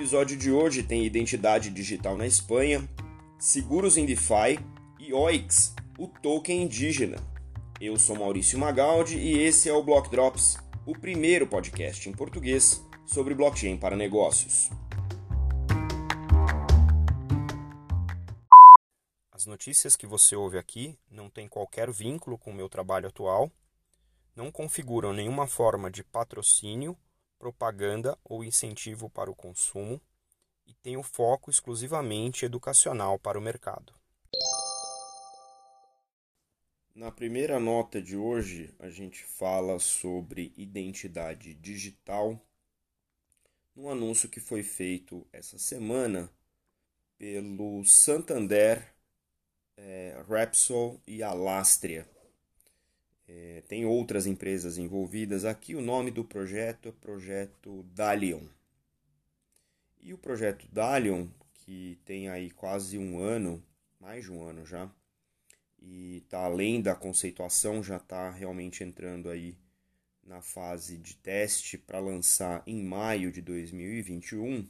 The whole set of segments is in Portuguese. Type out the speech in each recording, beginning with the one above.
episódio de hoje tem identidade digital na Espanha, seguros em DeFi e OIX, o token indígena. Eu sou Maurício Magaldi e esse é o Block Drops, o primeiro podcast em português sobre blockchain para negócios. As notícias que você ouve aqui não têm qualquer vínculo com o meu trabalho atual, não configuram nenhuma forma de patrocínio, propaganda ou incentivo para o consumo e têm o foco exclusivamente educacional para o mercado. Na primeira nota de hoje, a gente fala sobre identidade digital, num anúncio que foi feito essa semana pelo Santander é, Repsol e Alastria. É, tem outras empresas envolvidas aqui. O nome do projeto é Projeto Dalion. E o projeto Dalion, que tem aí quase um ano, mais de um ano já, e está além da conceituação, já está realmente entrando aí na fase de teste para lançar em maio de 2021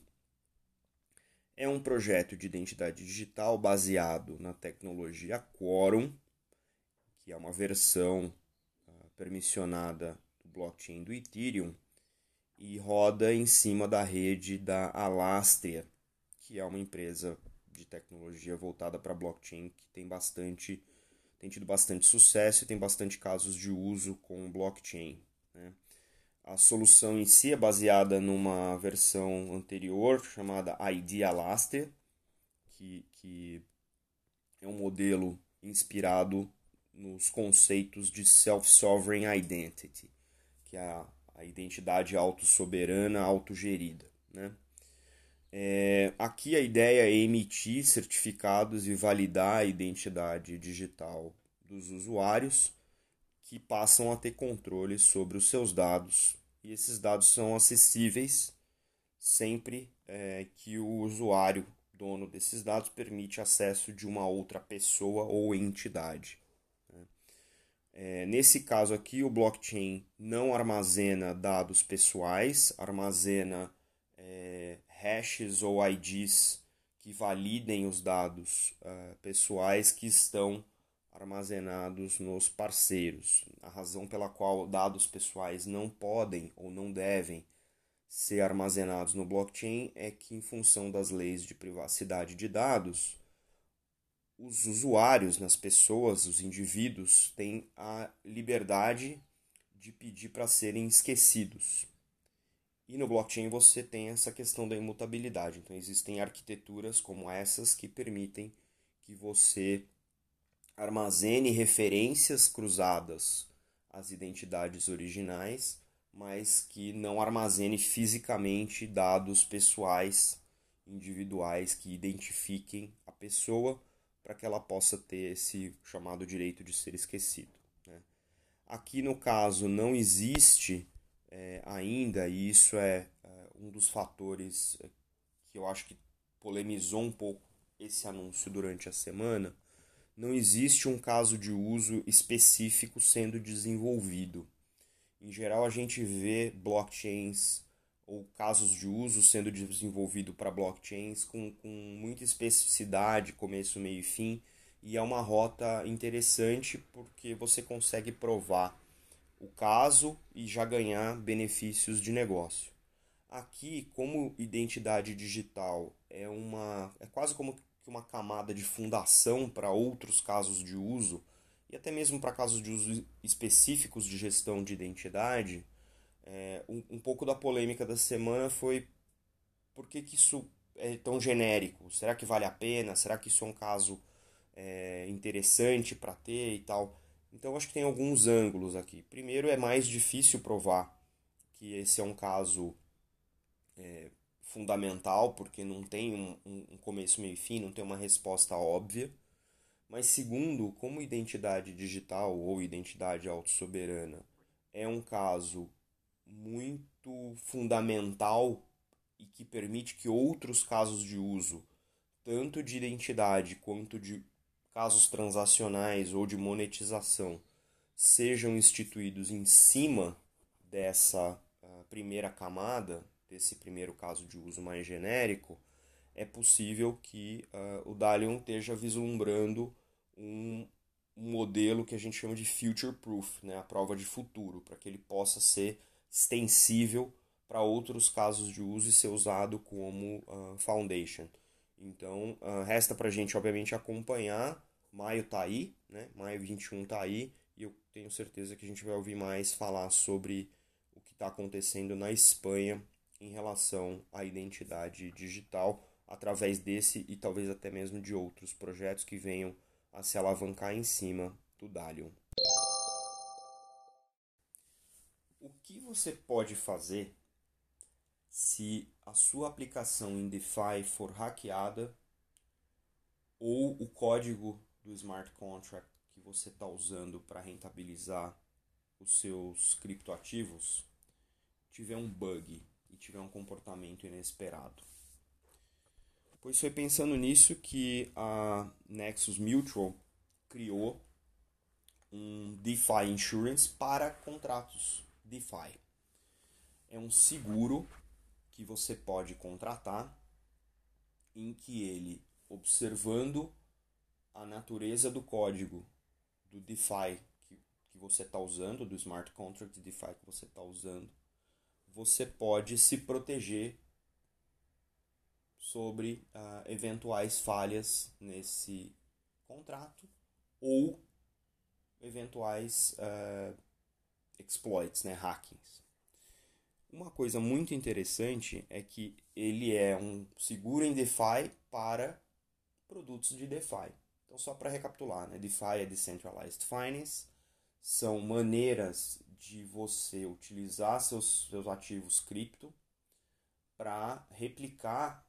é um projeto de identidade digital baseado na tecnologia Quorum, que é uma versão permissionada do blockchain do Ethereum e roda em cima da rede da Alastria, que é uma empresa de tecnologia voltada para blockchain que tem bastante tem tido bastante sucesso e tem bastante casos de uso com blockchain. Né? A solução em si é baseada numa versão anterior chamada ID Alaster, que, que é um modelo inspirado nos conceitos de Self-Sovereign Identity, que é a, identidade autossoberana, autogerida. Né? É, aqui a ideia é emitir certificados e validar a identidade digital dos usuários que passam a ter controle sobre os seus dados e esses dados são acessíveis sempre é, que o usuário dono desses dados permite acesso de uma outra pessoa ou entidade. É, nesse caso aqui, o blockchain não armazena dados pessoais, armazena é, hashes ou IDs que validem os dados uh, pessoais que estão armazenados nos parceiros. A razão pela qual dados pessoais não podem ou não devem ser armazenados no blockchain é que, em função das leis de privacidade de dados, os usuários, nas pessoas, os indivíduos, têm a liberdade de pedir para serem esquecidos. E no blockchain você tem essa questão da imutabilidade. Então existem arquiteturas como essas que permitem que você armazene referências cruzadas às identidades originais, mas que não armazene fisicamente dados pessoais, individuais que identifiquem a pessoa para que ela possa ter esse chamado direito de ser esquecido. Né? Aqui no caso não existe é, ainda, e isso é, é um dos fatores é, que eu acho que polemizou um pouco esse anúncio durante a semana não existe um caso de uso específico sendo desenvolvido. Em geral, a gente vê blockchains ou casos de uso sendo desenvolvido para blockchains com, com muita especificidade, começo, meio e fim, e é uma rota interessante porque você consegue provar o caso e já ganhar benefícios de negócio. Aqui, como identidade digital é uma é quase como uma camada de fundação para outros casos de uso e até mesmo para casos de uso específicos de gestão de identidade, é, um, um, pouco da polêmica da semana foi por que, que isso é tão genérico? Será que vale a pena? Será que isso é um caso é, interessante para ter e tal? Então acho que tem alguns ângulos aqui. Primeiro é mais difícil provar que esse é um caso é, fundamental, porque não tem um, um começo, meio e fim, não tem uma resposta óbvia. Mas segundo, como identidade digital ou identidade autossoberana é um caso muito fundamental e que permite que outros casos de uso, tanto de identidade quanto de casos transacionais ou de monetização, sejam instituídos em cima dessa uh, primeira camada, desse primeiro caso de uso mais genérico, é possível que uh, o Dalion esteja vislumbrando um, um, modelo que a gente chama de future proof, né, a prova de futuro, para que ele possa ser extensível para outros casos de uso e ser usado como uh, foundation. Então, uh, resta para a gente, obviamente, acompanhar. Maio está aí, né? Maio 21 está aí, e eu tenho certeza que a gente vai ouvir mais falar sobre o que está acontecendo na Espanha em relação à identidade digital através desse e talvez até mesmo de outros projetos que venham a se alavancar em cima do Dalion. Que você pode fazer se a sua aplicação em DeFi for hackeada ou o código do smart contract que você está usando para rentabilizar os seus criptoativos tiver um bug e tiver um comportamento inesperado. Pois foi pensando nisso que a Nexus Mutual criou um DeFi Insurance para contratos DeFi. É um seguro que você pode contratar em que ele, observando a natureza do código do DeFi que, que você está usando, do smart contract DeFi que você está usando, você pode se proteger sobre uh, eventuais falhas nesse contrato ou eventuais uh, exploits, né, hackings. Uma coisa muito interessante é que ele é um seguro em DeFi para produtos de DeFi. Então, só para recapitular, né? DeFi é Decentralized Finance, são maneiras de você utilizar seus, seus ativos cripto para replicar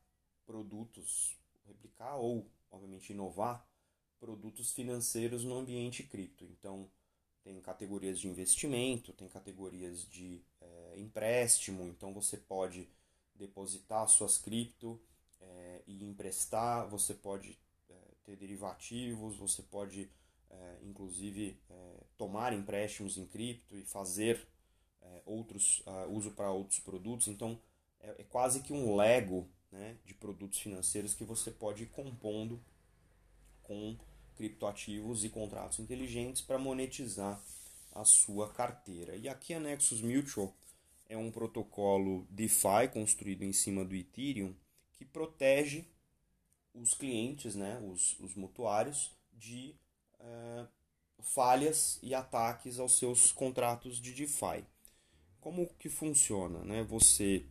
produtos, replicar ou, obviamente, inovar produtos financeiros no ambiente cripto. Então, tem categorias de investimento, tem categorias de é, empréstimo, então você pode depositar suas cripto é, e emprestar, você pode é, ter derivativos, você pode inclusive tomar empréstimos em cripto e fazer outros uh, uso para outros produtos. Então é, é quase que um Lego né, de produtos financeiros que você pode ir compondo com criptoativos e contratos inteligentes para monetizar a sua carteira. E aqui a Nexus Mutual é um protocolo DeFi construído em cima do Ethereum que protege os clientes, né, os, os mutuários, de uh, falhas e ataques aos seus contratos de DeFi. Como que funciona? Né? Você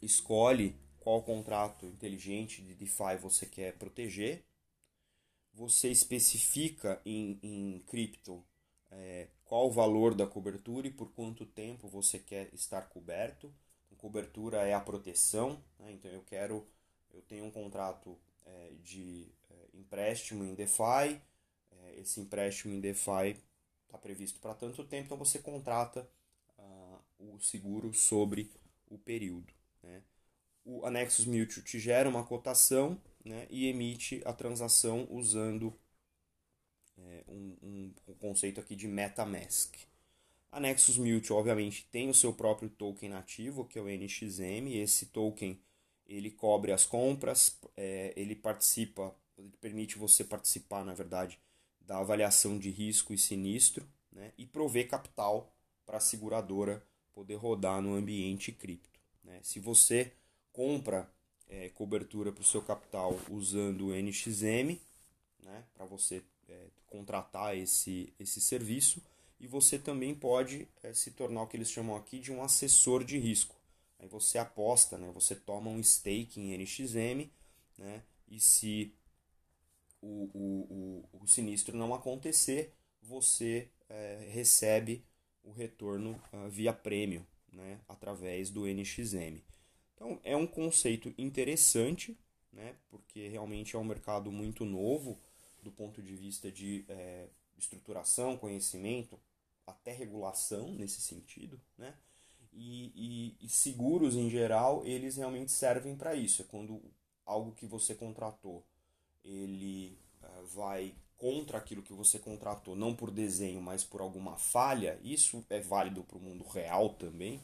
escolhe qual contrato inteligente de DeFi você quer proteger, você especifica em, em cripto é, qual o valor da cobertura e por quanto tempo você quer estar coberto. Então, cobertura é a proteção, né? então eu quero, eu tenho um contrato é, de é, empréstimo em DeFi, é, esse empréstimo em DeFi está previsto para tanto tempo, então você contrata uh, o seguro sobre o período. Né? o Anexus Mutual te gera uma cotação né, e emite a transação usando é, um, um, um, conceito aqui de MetaMask. A Nexus Mutual, obviamente, tem o seu próprio token nativo, que é o NXM. Esse token ele cobre as compras, é, ele participa, ele permite você participar, na verdade, da avaliação de risco e sinistro né, e prover capital para a seguradora poder rodar no ambiente cripto. Né. Se você compra é, cobertura para o seu capital usando o NXM, né, para você é, contratar esse, esse serviço, e você também pode é, se tornar o que eles chamam aqui de um assessor de risco. Aí você aposta, né, você toma um stake em NXM, né, e se o, o, o, o sinistro não acontecer, você é, recebe o retorno uh, via prêmio, né, através do NXM. Então é um conceito interessante, né, porque realmente é um mercado muito novo do ponto de vista de é, estruturação, conhecimento, até regulação nesse sentido, né? E, e, e seguros em geral eles realmente servem para isso. É quando algo que você contratou ele uh, vai contra aquilo que você contratou, não por desenho, mas por alguma falha, isso é válido para o mundo real também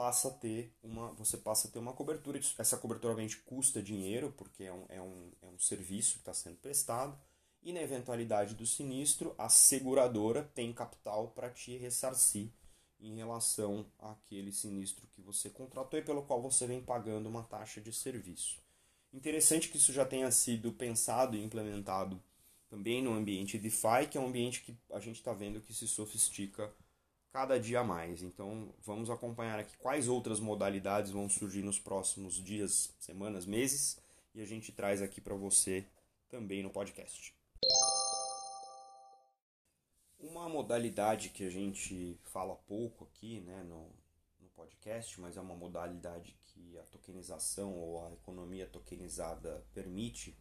passa a ter uma, você passa a ter uma cobertura. Essa cobertura obviamente custa dinheiro, porque é um, é um, é um serviço que está sendo prestado. E na eventualidade do sinistro, a seguradora tem capital para te ressarcir em relação àquele sinistro que você contratou e pelo qual você vem pagando uma taxa de serviço. Interessante que isso já tenha sido pensado e implementado também no ambiente DeFi, que é um ambiente que a gente está vendo que se sofistica cada dia mais. Então, vamos acompanhar aqui quais outras modalidades vão surgir nos próximos dias, semanas, meses, e a gente traz aqui para você também no podcast. Uma modalidade que a gente fala pouco aqui né, no, no podcast, mas é uma modalidade que a tokenização ou a economia tokenizada permite,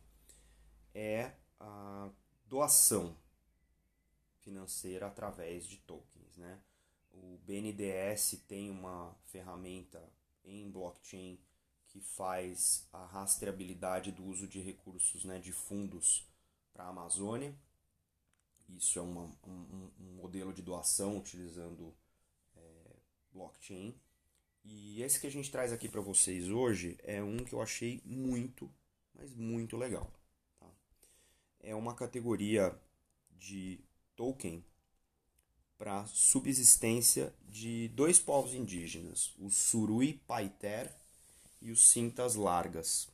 é a doação financeira através de tokens. Né? O BNDES tem uma ferramenta em blockchain que faz a rastreabilidade do uso de recursos né, de fundos para a Amazônia. Isso é uma, um, um, modelo de doação utilizando é, blockchain. E esse que a gente traz aqui para vocês hoje é um que eu achei muito, mas muito legal. Tá? É uma categoria de token para subsistência de dois povos indígenas, os Surui Paiter e os Cintas Largas.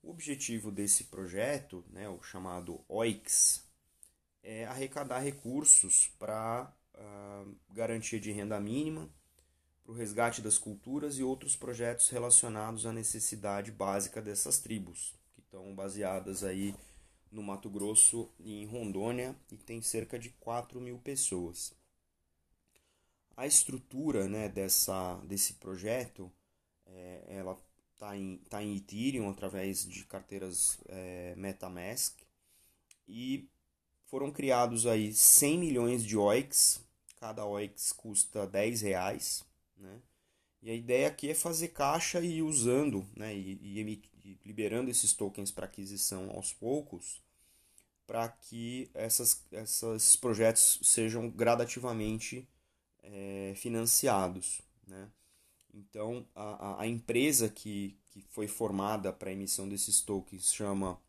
O objetivo desse projeto, né, o chamado OIX, é arrecadar recursos para uh, garantia de renda mínima, para o resgate das culturas e outros projetos relacionados à necessidade básica dessas tribos, que estão baseadas aí no Mato Grosso e em Rondônia e tem cerca de 4 mil pessoas. A estrutura né, dessa, desse projeto é, ela está em, tá em Ethereum através de carteiras é, MetaMask e foram criados aí 100 milhões de OICs, cada OICs custa 10 reais, né? E a ideia aqui é fazer caixa e ir usando, né, e, e liberando esses tokens para aquisição aos poucos, para que essas, esses projetos sejam gradativamente é, financiados. Né? Então, a, a empresa que, que foi formada para a emissão desses tokens chama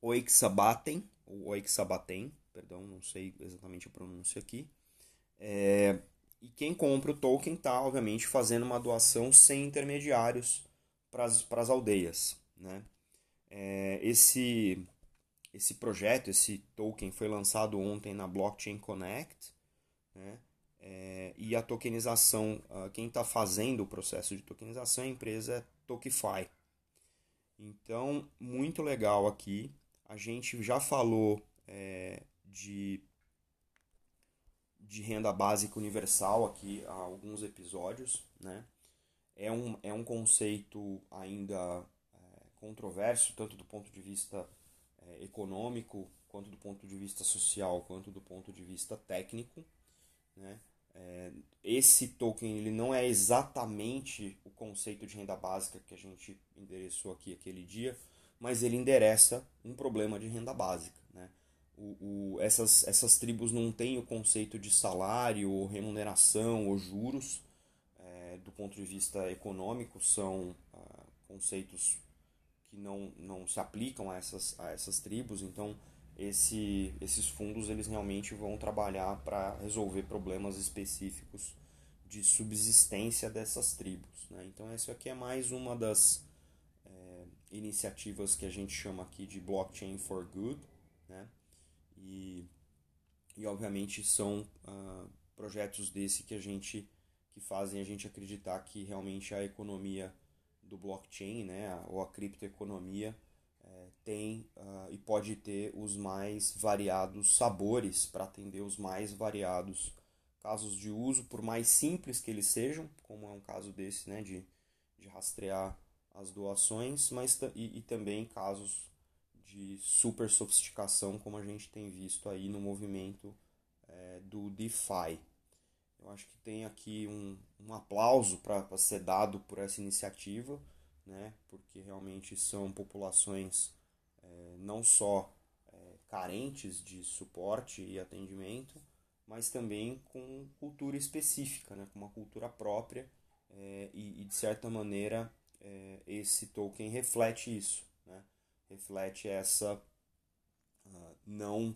Oixabaten, ou Oixabaten, perdão, não sei exatamente a pronúncia aqui. É, e quem compra o token está, obviamente, fazendo uma doação sem intermediários para as aldeias. Né? É, esse, esse projeto, esse token, foi lançado ontem na Blockchain Connect. Né? É, e a tokenização, uh, quem está fazendo o processo de tokenização é a empresa Tokify. Então, muito legal aqui. A gente já falou é, de de renda básica universal aqui há alguns episódios, né? É um, é um conceito ainda é, controverso, tanto do ponto de vista é, econômico, quanto do ponto de vista social, quanto do ponto de vista técnico, né? É, esse token ele não é exatamente o conceito de renda básica que a gente endereçou aqui aquele dia, mas ele endereça um problema de renda básica. Né? o, o, essas, essas tribos não têm o conceito de salário, ou remuneração ou juros. É, do ponto de vista econômico, são ah, conceitos que não, não se aplicam a essas, a essas tribos. Então, esse, esses fundos eles realmente vão trabalhar para resolver problemas específicos de subsistência dessas tribos. Né? Então, essa aqui é mais uma das é, iniciativas que a gente chama aqui de Blockchain for Good. Né? E, e obviamente são uh, projetos desse que a gente que fazem a gente acreditar que realmente a economia do blockchain, né, ou a criptoeconomia é, tem uh, e pode ter os mais variados sabores para atender os mais variados casos de uso, por mais simples que eles sejam, como é um caso desse, né, de, de rastrear as doações, mas e, e também casos de super sofisticação como a gente tem visto aí no movimento é, do DeFi. Eu acho que tem aqui um, um aplauso para ser dado por essa iniciativa, né? porque realmente são populações é, não só é, carentes de suporte e atendimento, mas também com cultura específica, né? com uma cultura própria, é, e, e, de certa maneira é, esse token reflete isso, né? reflete essa uh, não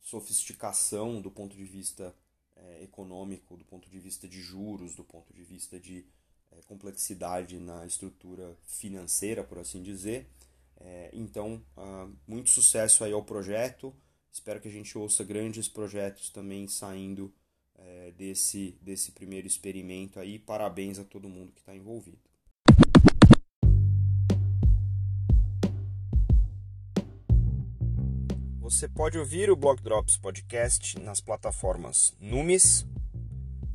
sofisticação do ponto de vista é, econômico, do ponto de vista de juros, do ponto de vista de é, complexidade na estrutura financeira, por assim dizer. É, então, muito sucesso aí ao projeto. Espero que a gente ouça grandes projetos também saindo é, desse, desse primeiro experimento aí. Parabéns a todo mundo que está envolvido. Você pode ouvir o Block Drops Podcast nas plataformas Numis,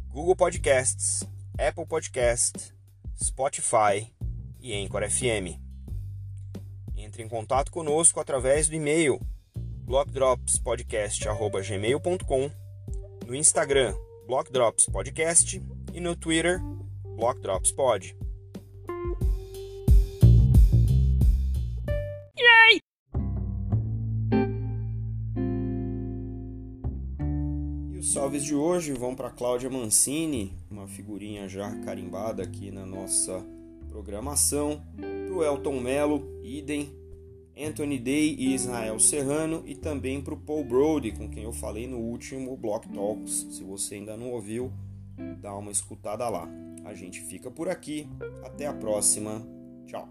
Google Podcasts, Apple Podcast, Spotify e Anchor FM. Entre em contato conosco através do e-mail blockdropspodcast.gmail.com, no Instagram blockdropspodcast e no Twitter blockdropspod. Salves de hoje vão para Cláudia Mancini, uma figurinha já carimbada aqui na nossa programação, para o Elton Mello, idem, Anthony Day e Israel Serrano e também para o Paul Brody, com quem eu falei no último Block Talks. Se você ainda não ouviu, dá uma escutada lá. A gente fica por aqui. Até a próxima. Tchau.